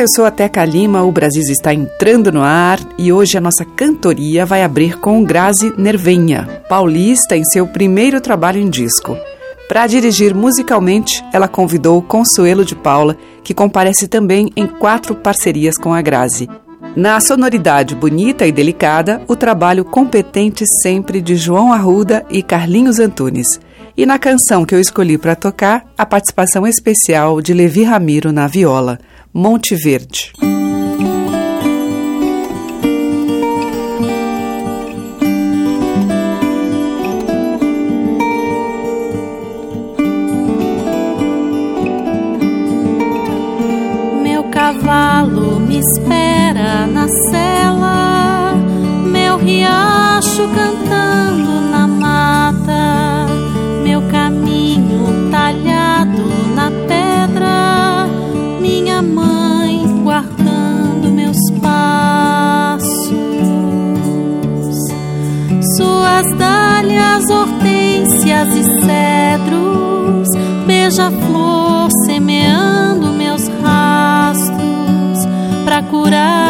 Olá, eu sou a Teca Lima, o Brasil está entrando no ar e hoje a nossa cantoria vai abrir com Grazi Nervenha, paulista em seu primeiro trabalho em disco. Para dirigir musicalmente, ela convidou Consuelo de Paula, que comparece também em quatro parcerias com a Grazi. Na sonoridade bonita e delicada, o trabalho competente sempre de João Arruda e Carlinhos Antunes. E na canção que eu escolhi para tocar, a participação especial de Levi Ramiro na viola. Monte Verde. Meu cavalo me espera na cela, meu riacho cantando e cedros, beija-flor semeando meus rastros para curar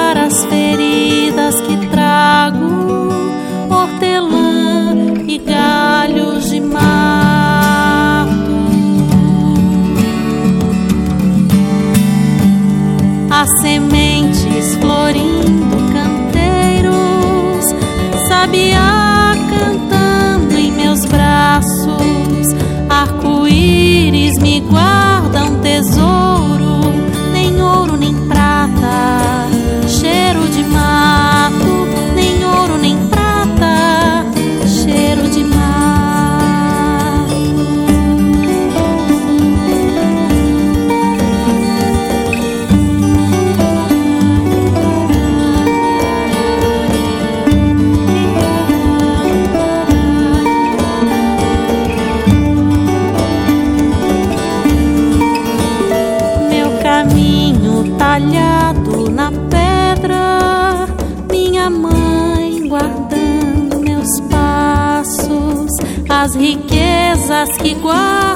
Eis-me guarda. que guarda.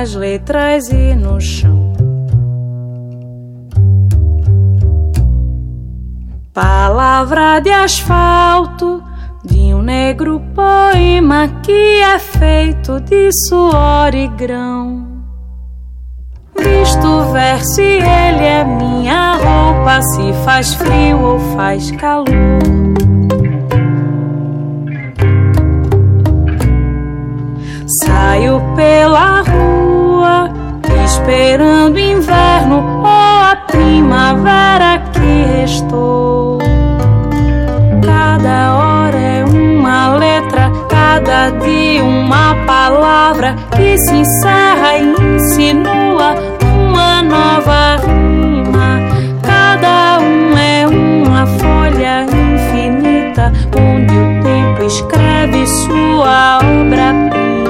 Nas letras e no chão. Palavra de asfalto de um negro poema que é feito de suor e grão. Visto ver se ele é minha roupa, se faz frio ou faz calor. Saio pela esperando inverno ou a primavera que restou. Cada hora é uma letra, cada dia uma palavra que se encerra e insinua uma nova rima. Cada um é uma folha infinita onde o tempo escreve sua obra-prima.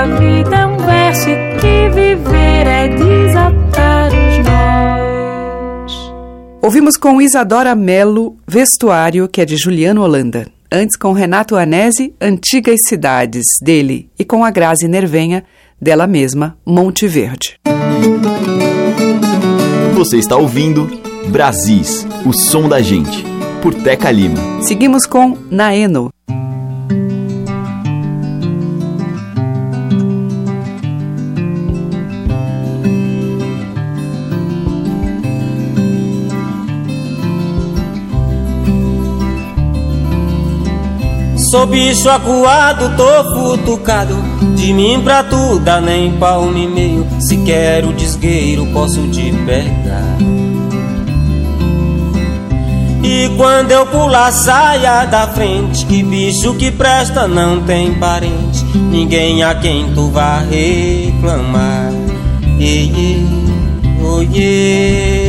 Essa vida é um verso e que viver é desatar os nós. Ouvimos com Isadora Melo Vestuário, que é de Juliano Holanda. Antes com Renato Anese, Antigas Cidades, dele, e com a Grazi Nervenha, dela mesma, Monte Verde. Você está ouvindo Brasis, o som da gente, por Teca Lima. Seguimos com Naeno, Sou bicho acuado, tô futucado. De mim pra tu dá nem palmo e meio. Se quero desgueiro posso te pegar. E quando eu pular saia da frente. Que bicho que presta não tem parente. Ninguém a quem tu vá reclamar. Ei, ei, oh, yeah.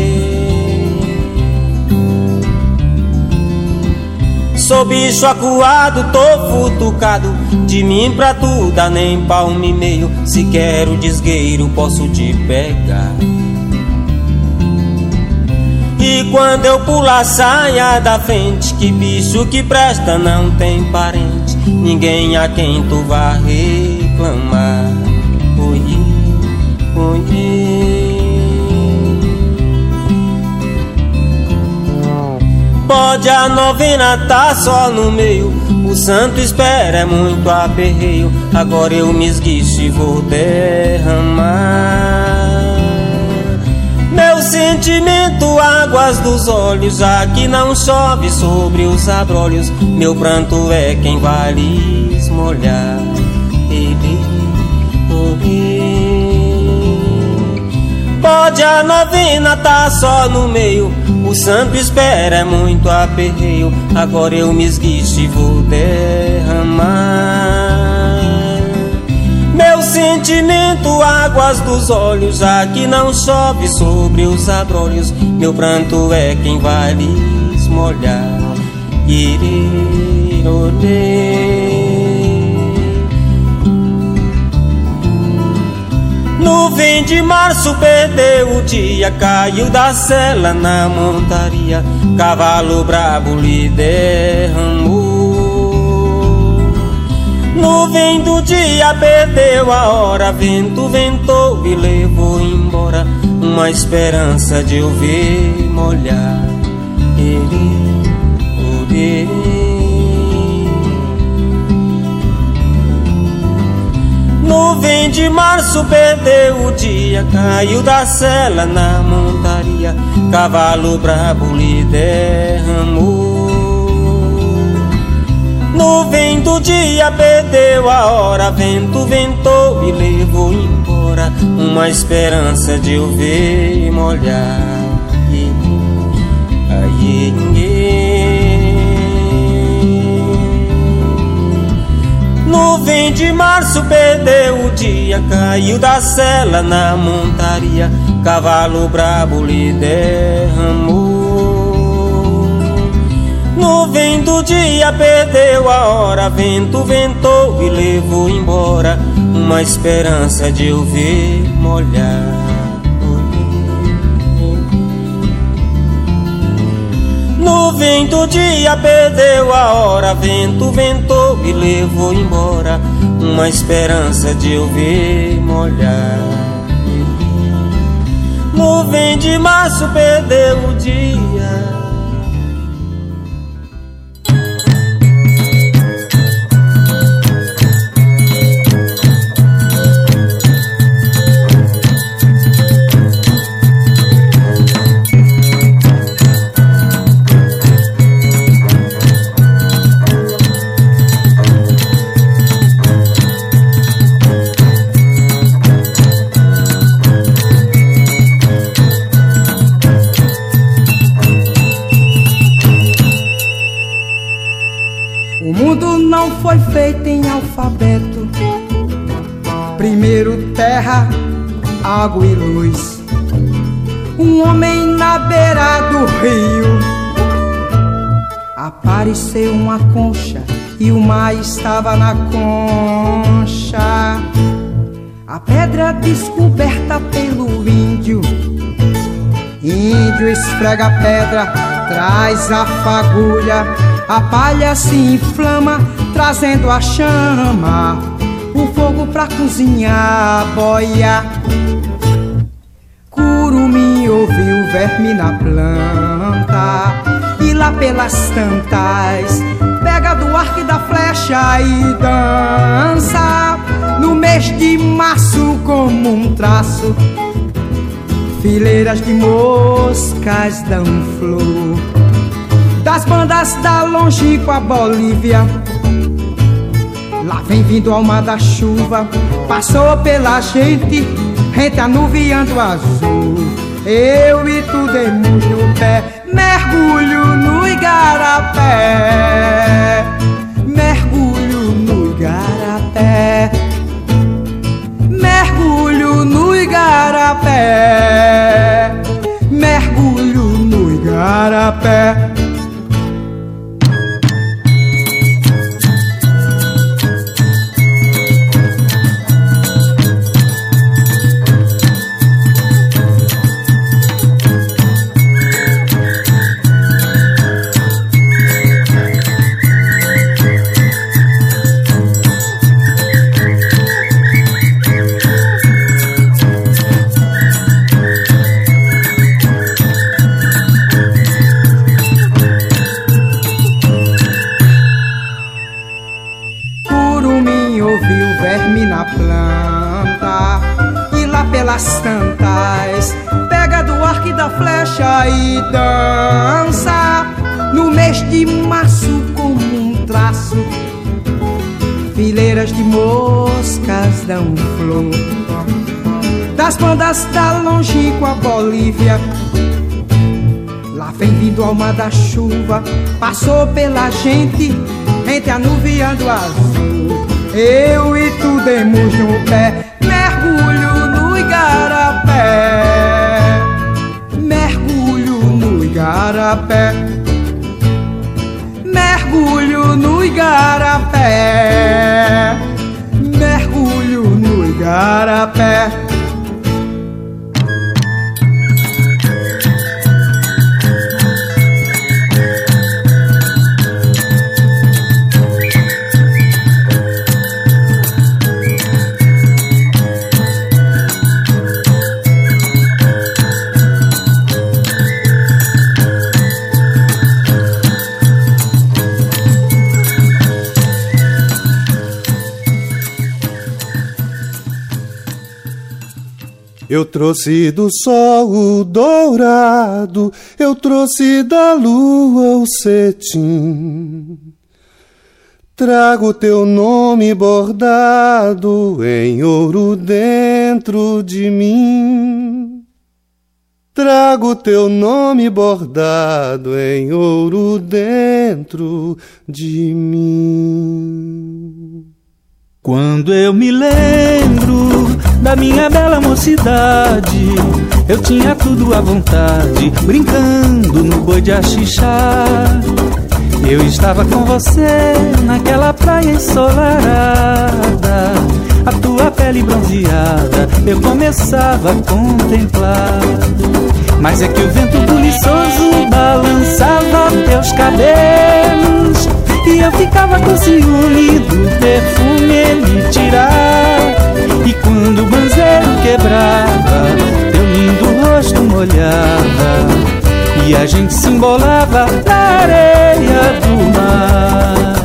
Sou bicho acuado, tô futucado. De mim pra tu dá nem palmo e meio. Se quero desgueiro posso te pegar. E quando eu pular saia da frente. Que bicho que presta não tem parente. Ninguém a quem tu vá Pode a novena tá só no meio. O santo espera é muito aperreio. Agora eu me esguicho e vou derramar. Meu sentimento, águas dos olhos Já que não chove sobre os abrolhos. Meu pranto é quem vai lhes molhar. Ele, Pode a novena tá só no meio o santo espera muito aperreio Agora eu me esguicho e vou derramar. Meu sentimento, águas dos olhos Já que não chove sobre os abrolhos Meu pranto é quem vai lhes molhar. Irirorê Nuvem de março perdeu o dia, caiu da cela na montaria, cavalo brabo lhe derramou. Nuvem do dia perdeu a hora, vento ventou e levou embora uma esperança de ouvir molhar. Ele, ele. Nuvem de março perdeu o dia, caiu da cela na montaria, cavalo brabo lhe derramou. Nuvem do dia perdeu a hora, vento ventou e levou embora uma esperança de eu ver molhar. Ai, Nuvem de março perdeu o dia, caiu da cela na montaria, cavalo brabo lhe derramou. Nuvem do dia perdeu a hora, vento ventou e levou embora uma esperança de eu ver molhar. Nuvem do dia perdeu a hora, vento ventou e levou embora uma esperança de eu ver molhar. Nuvem de março perdeu o dia. Água e luz. Um homem na beira do rio. Apareceu uma concha e o mar estava na concha. A pedra descoberta pelo índio. Índio esfrega a pedra, traz a fagulha. A palha se inflama, trazendo a chama. O fogo pra cozinhar a boia. Curumim ouviu verme na planta E lá pelas tantas Pega do arco e da flecha e dança. No mês de março como um traço Fileiras de moscas dão flor. Das bandas da longínqua Bolívia Lá vem vindo alma da chuva Passou pela gente Rente anuviando azul. Eu e tu demos no pé Mergulho no igarapé. Mergulho no igarapé. Mergulho no igarapé. Mergulho no igarapé dança no mês de março como um traço. Fileiras de moscas dão flor das bandas da longínqua Bolívia. Lá vem vindo a alma da chuva, passou pela gente, entre anuviando azul. Eu e tu demos no pé, igarapé igarapé. Mergulho no igarapé. Mergulho no igarapé Eu trouxe do sol o dourado, eu trouxe da lua o cetim. Trago teu nome bordado em ouro dentro de mim. Trago teu nome bordado em ouro dentro de mim. Quando eu me lembro da minha bela mocidade, eu tinha tudo à vontade, brincando no boi de axixá. Eu estava com você naquela praia ensolarada, a tua pele bronzeada, eu começava a contemplar. Mas é que o vento buliçoso balançava teus cabelos e eu ficava com ciúme do perfume ele tirar. E quando o banzeiro quebrava Teu lindo rosto molhava. E a gente se embolava na areia do mar.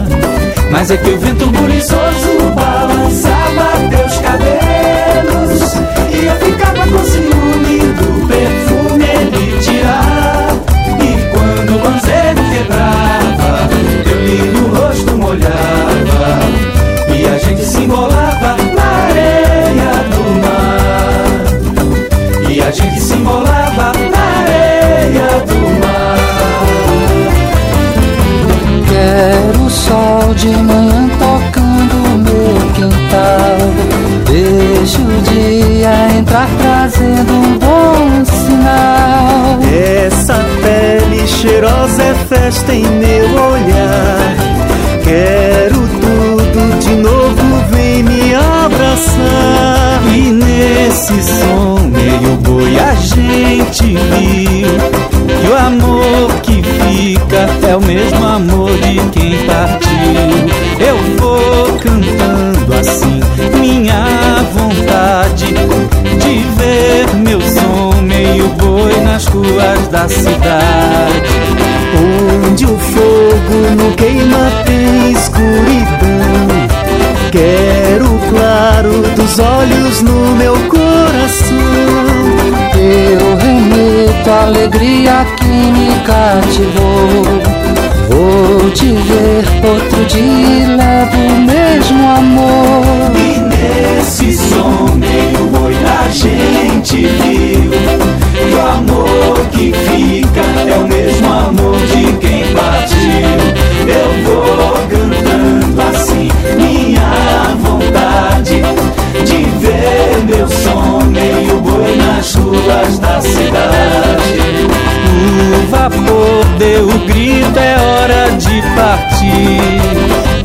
Mas é que o vento buliçoso balançava teus cabelos. E eu ficava com ciúme do perfume ele tirar. E quando o banzeiro quebrava lindo rosto molhava. E a gente se embolava na areia do mar. E a gente se embolava na areia do mar. Quero o sol de manhã tocando meu quintal. Deixo o dia entrar trazendo um bom sinal. Essa pele cheirosa é festa em meu olhar Quero tudo de novo, vem me abraçar. E nesse som meio boi a gente viu Que o amor que fica é o mesmo amor de quem partiu. Eu vou cantando assim minha vontade De ver meu som meio boi nas ruas da cidade. Onde o fogo não queima tem escuridão. Quero o claro dos olhos no meu coração. Eu remeto a alegria que me cativou. Vou te ver outro dia e levo o mesmo amor. E nesse som meio boi a gente viu Que o amor que fica é o mesmo amor de quem partiu nas ruas da cidade o vapor deu o grito, é hora de partir.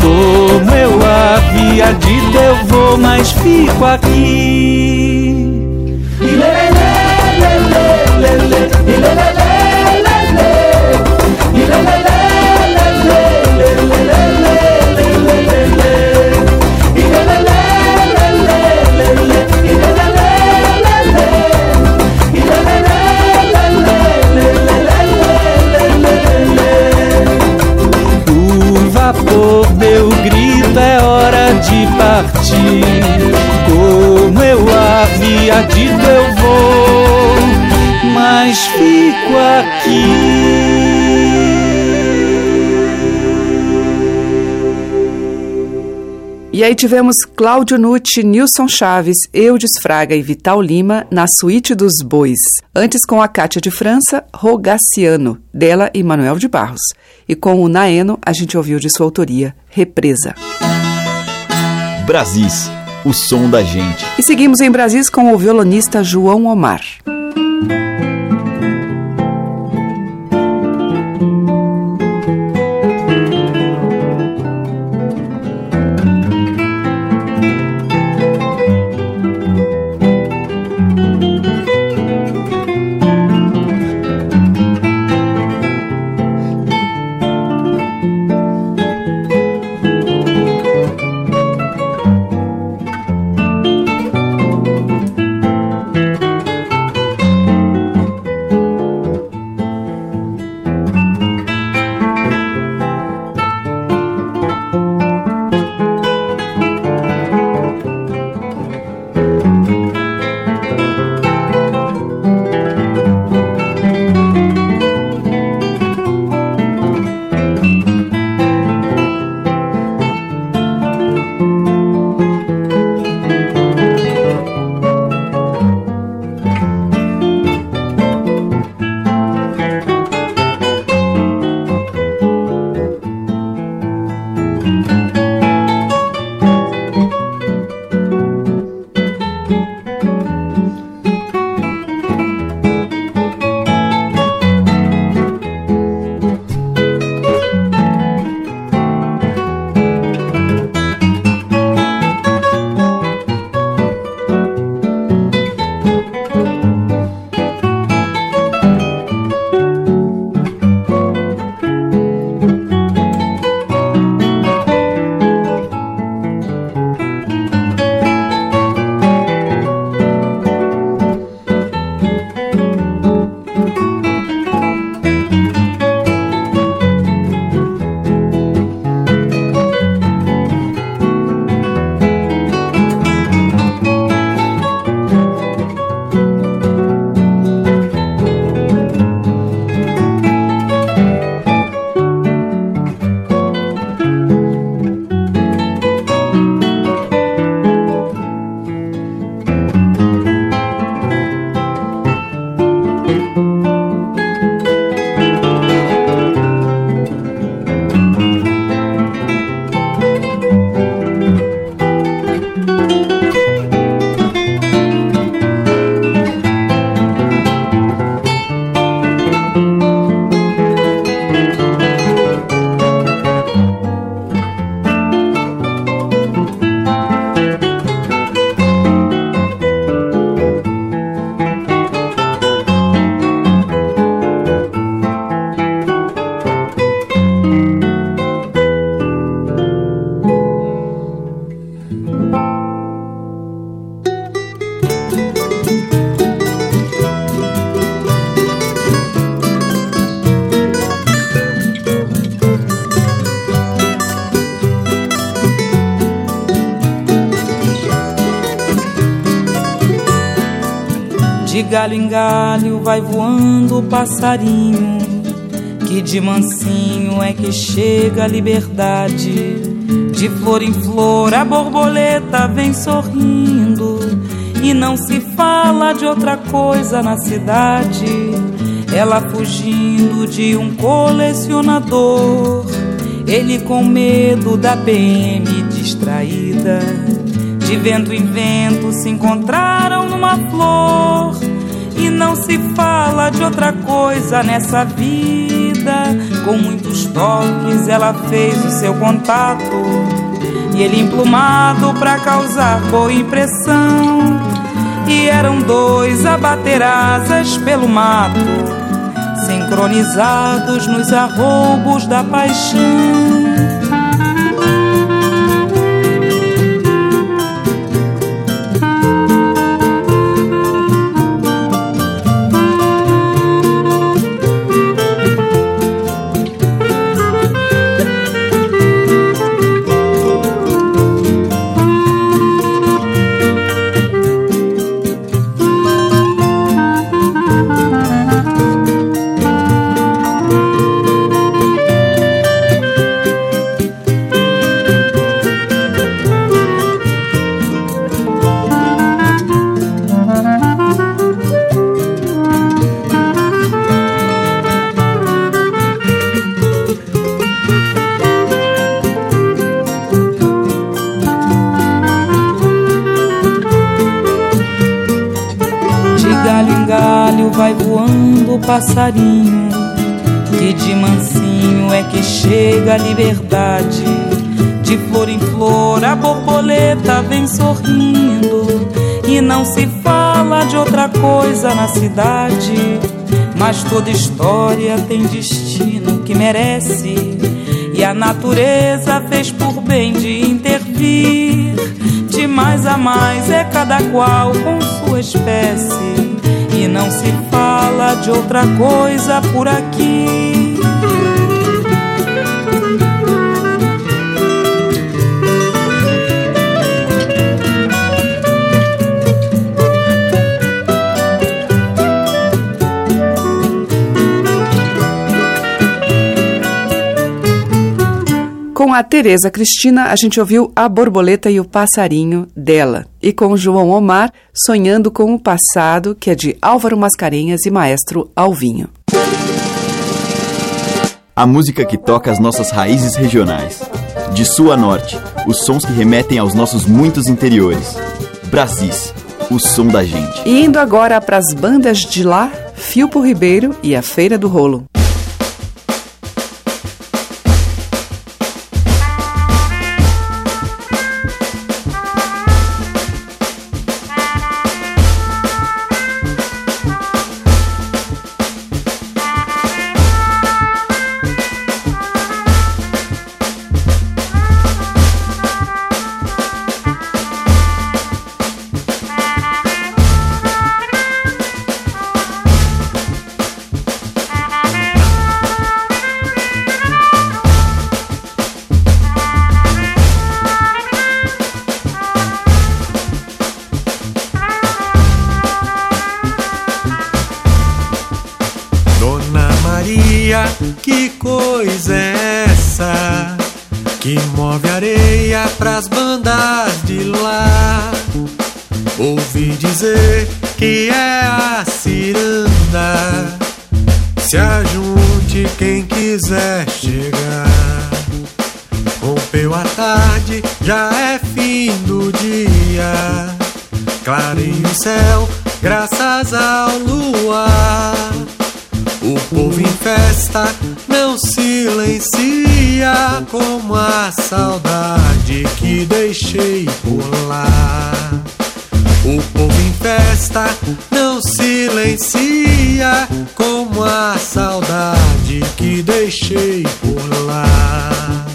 Como eu havia dito, eu vou, mas fico aqui. O vapor deu o grito, é hora de partir. Como eu havia dito, eu vou, mas fico aqui. E aí tivemos Cláudio Nucci, Nilson Chaves, Eudes Fraga e Vital Lima na Suíte dos Bois. Antes com a Cátia de França, Rogaciano, dela e Manuel de Barros. E com o Naeno, a gente ouviu de sua autoria, Represa. Brasis, o som da gente. E seguimos em Brasis com o violonista João Omar. Galho em galho vai voando o passarinho, que de mansinho é que chega a liberdade. De flor em flor a borboleta vem sorrindo, e não se fala de outra coisa na cidade. Ela fugindo de um colecionador, ele com medo da PM distraída. De vento em vento se encontraram numa flor. Não se fala de outra coisa nessa vida. Com muitos toques ela fez o seu contato. E ele emplumado pra causar boa impressão. E eram dois a bater asas pelo mato, sincronizados nos arroubos da paixão. Passarinho que de mansinho é que chega a liberdade. De flor em flor a borboleta vem sorrindo e não se fala de outra coisa na cidade. Mas toda história tem destino que merece e a natureza fez por bem de intervir. De mais a mais é cada qual com sua espécie de outra coisa por aqui. Com a Tereza Cristina, a gente ouviu A Borboleta e o Passarinho dela. E com João Omar, Sonhando com o Passado, que é de Álvaro Mascarenhas e Maestro Alvinho. A música que toca as nossas raízes regionais. De sul a norte, os sons que remetem aos nossos muitos interiores. Brasis, o som da gente. E indo agora para as bandas de lá, Filpo Ribeiro e a Feira do Rolo. noite quem quiser chegar. Rompeu a tarde, já é fim do dia. Clareia o céu, graças ao luar. O povo em festa não silencia como a saudade que deixei por lá. O povo em festa não silencia como a saudade que deixei por lá.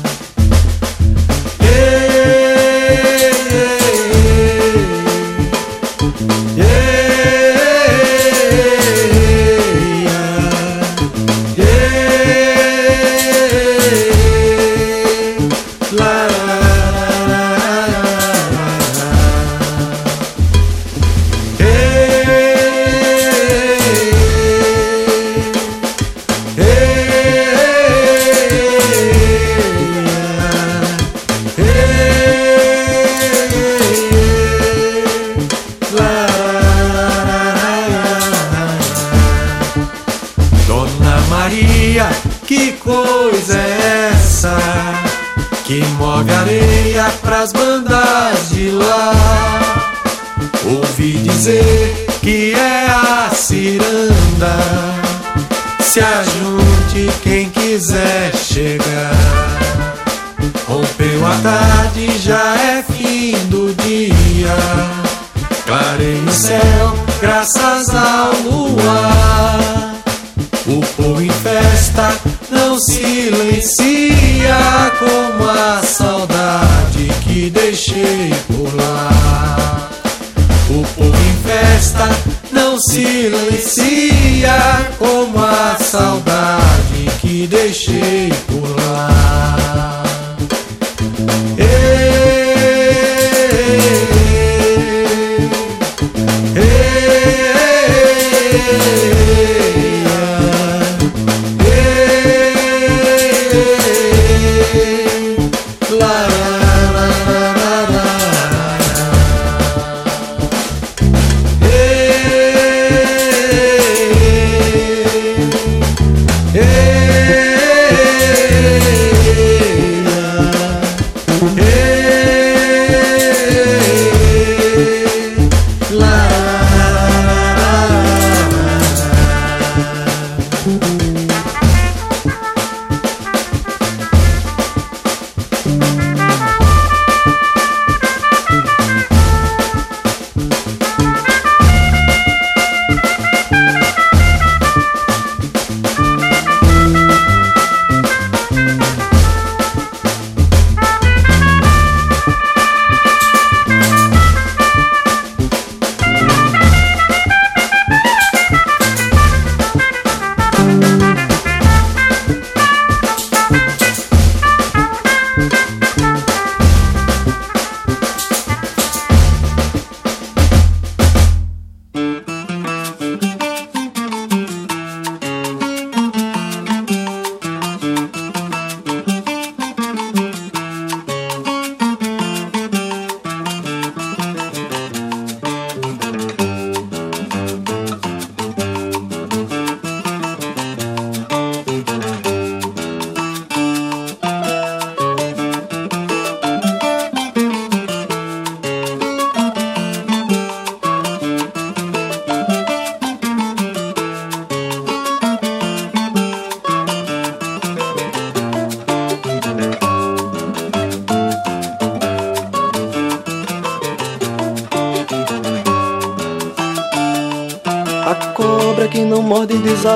Ei! Silencia como a saudade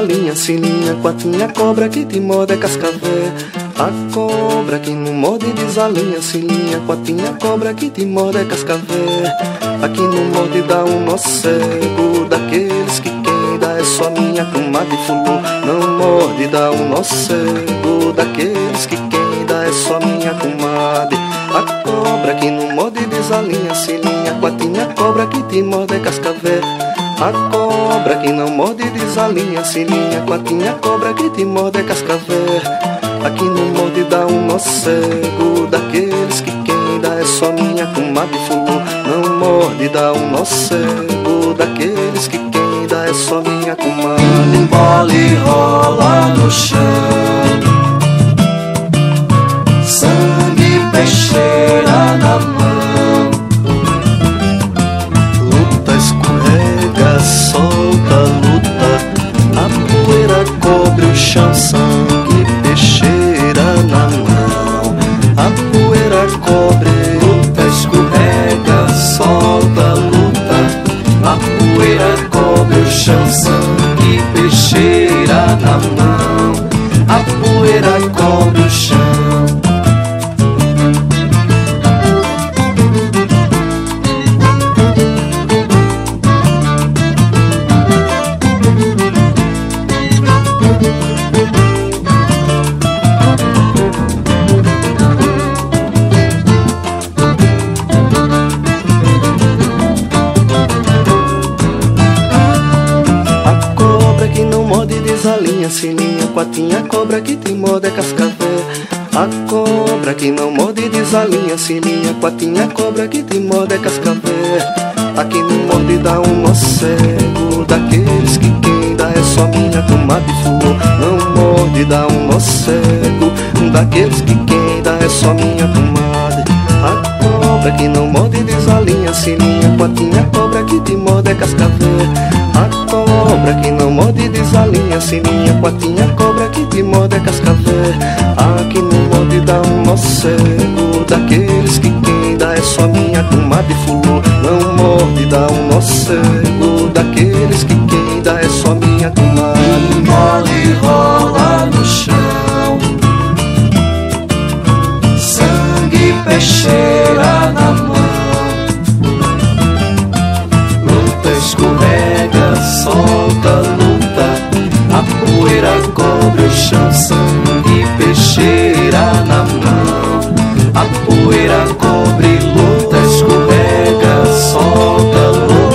linha, sininha, quatinha, cobra que te morde é cascavé. A cobra que não morde desalinha, sininha, quatinha, cobra que te morde é cascavé. Aqui no morde dá um nó cego, daqueles que quem dá é só minha comadre fulô. Não morde dá um nó cego, daqueles que quem dá é só minha comadre. A cobra que não morde desalinha, sininha, quatinha, cobra que te morde é cascavé. A cobra que não morde desalinha, cilinha, quatinha, cobra que te morde é cascavel. Aqui no morde dá um nó cego, daqueles que quem dá é só minha comadre fulô. Não morde dá um nó cego, daqueles que quem dá é só minha comadre. Mole rola no chão, sangue peixeira na chão, sangue, peixeira na mão. A poeira cobre, luta, escorrega, solta, luta. A poeira cobre o chão, sangue, peixeira na mão. A poeira quatinha, cobra que te morde é cascavel. A cobra que não morde desalinha, cilinha, quatinha, cobra que te morde é cascavel. Aqui no morde dá um nó cego, daqueles que quem dá é só minha tomate flor. Não morde dá um nó cego Daqueles que quem dá é só minha comadre A cobra que não morde desalinha. Se linha patinha cobra que te morde é cascavel. A cobra que não morde desalinha. Se linha patinha cobra que morde é cascavel A que não morde dá um nó cego Daqueles que quem dá é só minha comadre fulô. Não morde dá um nó cego Daqueles que quem dá é só minha comadre. Mole rola no chão. Sangue peixeira na poeira cobre o chão Sangue peixeira na mão. A poeira cobre, luta escorrega, solta, luta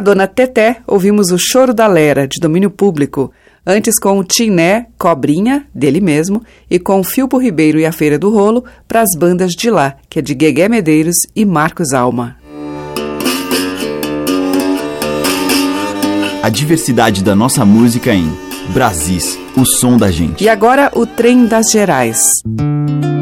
a dona Teté, ouvimos o Choro da Lera, de domínio público, antes com o Tiné, Cobrinha, dele mesmo, e com o Filpo Ribeiro e a Feira do Rolo, para as bandas de lá, que é de Guegué Medeiros e Marcos Alma. A diversidade da nossa música em Brasis, o som da gente. E agora o Trem das Gerais. morango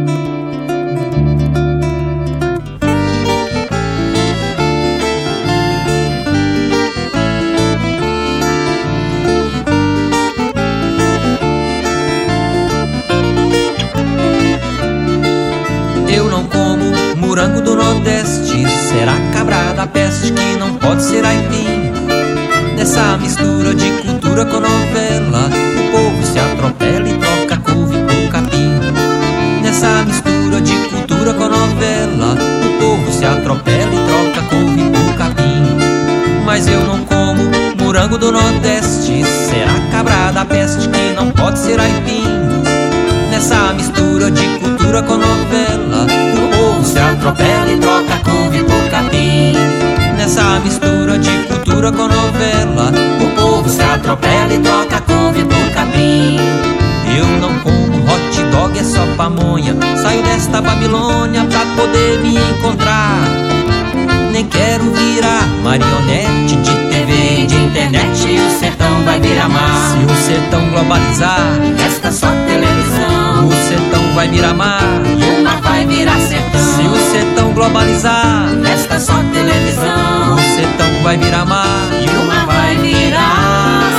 mistura de cultura com novela se atropela e troca couve por capim. Nessa mistura de cultura com novela, o povo se atropela e troca couve por capim. Eu não como hot dog, é só pamonha. Saio desta Babilônia pra poder me encontrar. Nem quero virar marionete de TV, de internet. E o sertão vai virar mar. Se o sertão globalizar, resta só televisão. Vai virar mar. E o mar vai virar sertão. Se o sertão globalizar, resta só televisão. O sertão vai virar mar. E o mar vai virar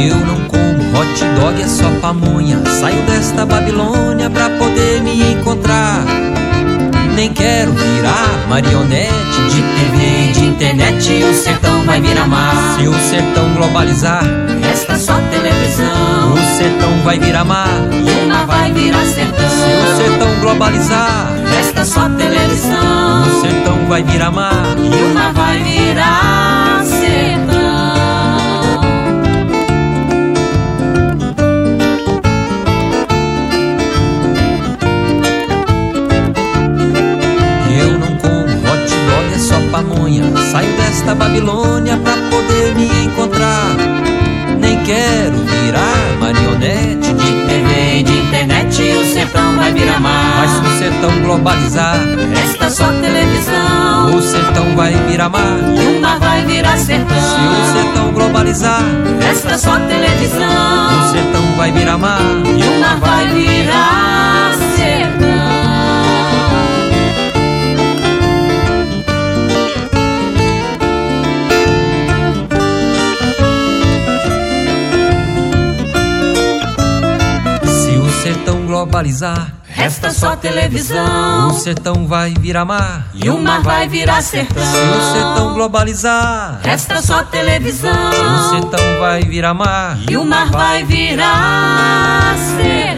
Eu não como hot dog, é só pamonha. Saio desta Babilônia pra poder me Nem quero virar marionete de TV, de internet. O sertão vai virar mar. Se o sertão globalizar, resta só televisão. O sertão vai virar mar. E o mar vai virar sertão. Se o sertão globalizar, resta só televisão. O sertão vai virar mar. E o mar vai virar pamonha. Saio desta Babilônia pra poder me encontrar. Nem quero virar marionete de TV, de internet. O sertão vai virar mar. Mas se o sertão globalizar, resta só televisão. O sertão vai virar mar. E o mar vai virar sertão. Se o sertão globalizar, resta só televisão. O sertão vai virar mar. E o mar vai virar sertão. Globalizar. Resta só televisão. O sertão vai virar mar. E o mar vai virar sertão. Se o sertão globalizar. Resta só televisão. O sertão vai virar mar. E o mar vai virar sertão.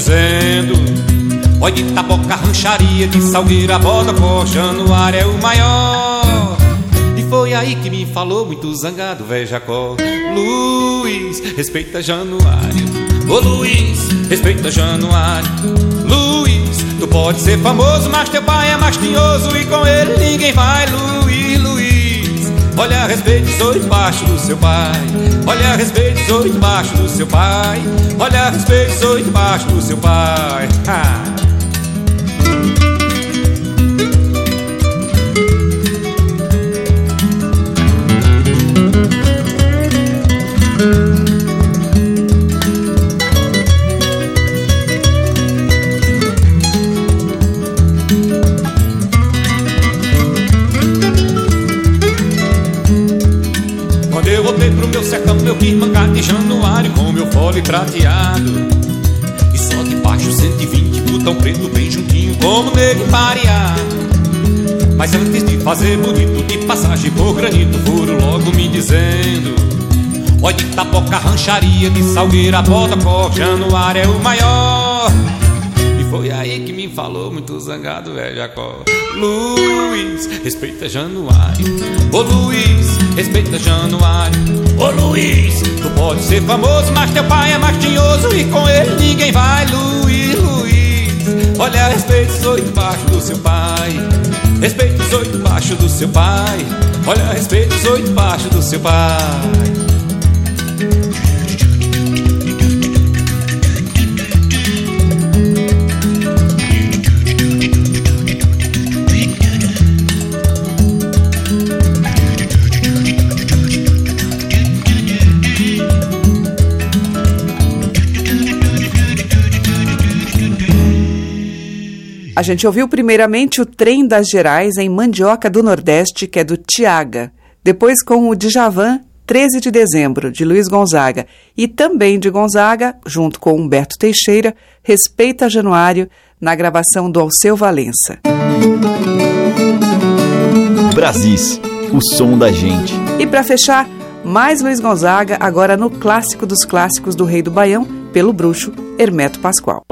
Dizendo Oi de taboca, rancharia, de salgueira, bodocó, Januário é o maior. E foi aí que me falou muito zangado, velho Jacó Luiz, respeita Januário Ô Luiz, respeita Januário Luiz, tu pode ser famoso, mas teu pai é mais tinhoso E com ele ninguém vai, Luiz Olha, respeite os baixo do seu pai Olha, respeite os oito baixo do seu pai. Olha, respeite os oito baixo do seu pai. Ha! Prateado E só de baixo 120 botão preto bem juntinho como nele pareado Mas antes de fazer bonito de passagem por granito Foram logo me dizendo Olha de tapoca, rancharia, de salgueira, bota, cor Januário é o maior. Foi aí que me falou, muito zangado, velho Jacó. Luiz, respeita Januário. Ô Luiz, respeita Januário. Ô Luiz, tu pode ser famoso, mas teu pai é mais tinhoso e com ele ninguém vai. Luiz, Luiz, olha, respeita os oito baixos do seu pai. Respeita os oito baixos do seu pai. Olha, respeita os oito baixos do seu pai. A gente ouviu primeiramente o Trem das Gerais em Mandioca do Nordeste, que é do Tiaga. Depois com o Djavan, 13 de dezembro, de Luiz Gonzaga. E também de Gonzaga, junto com Humberto Teixeira, Respeita Januário, na gravação do Alceu Valença. Brasis, o som da gente. E para fechar, mais Luiz Gonzaga, agora no clássico dos clássicos do Rei do Baião, pelo bruxo Hermeto Pascoal.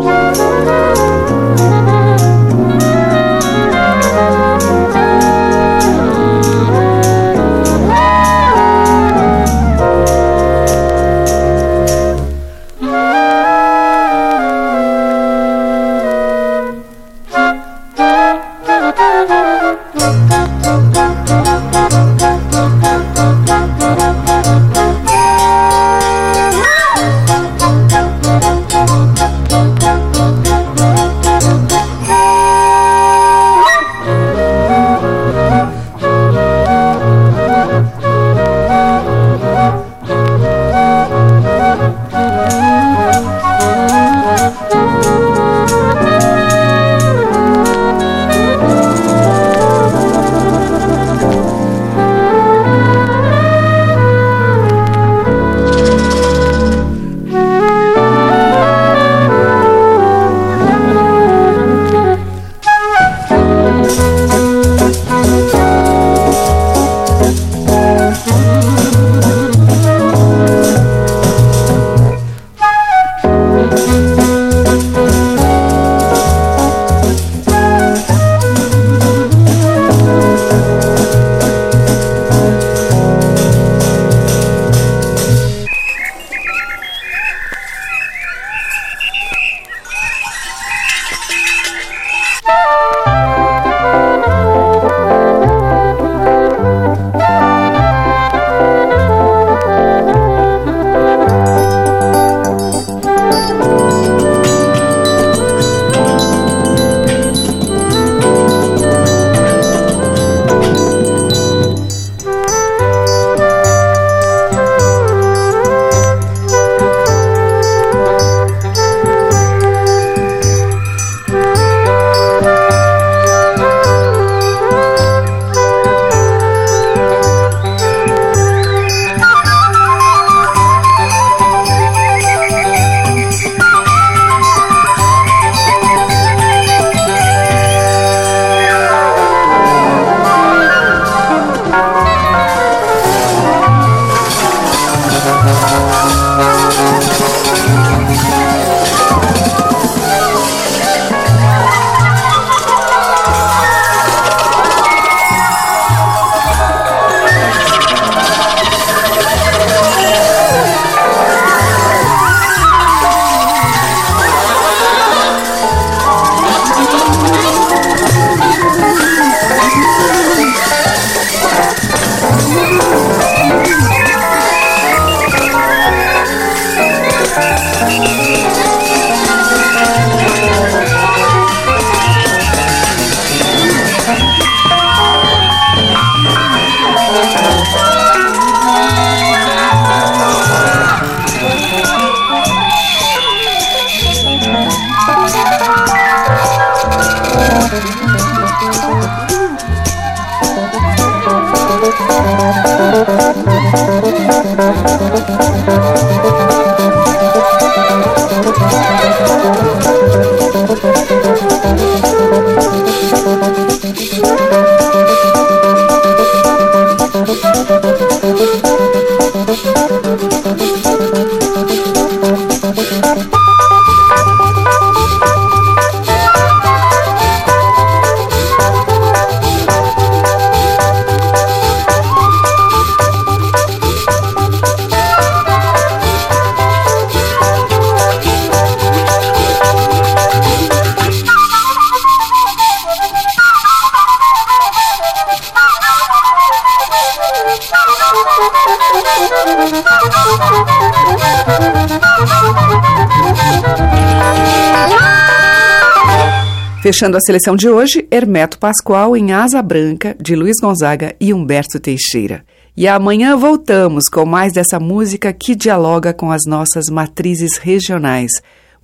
Fechando a seleção de hoje, Hermeto Pascoal em Asa Branca, de Luiz Gonzaga e Humberto Teixeira. E amanhã voltamos com mais dessa música que dialoga com as nossas matrizes regionais.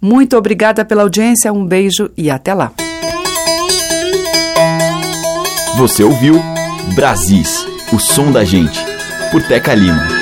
Muito obrigada pela audiência, um beijo e até lá. Você ouviu Brasis, o som da gente, por Teca Lima.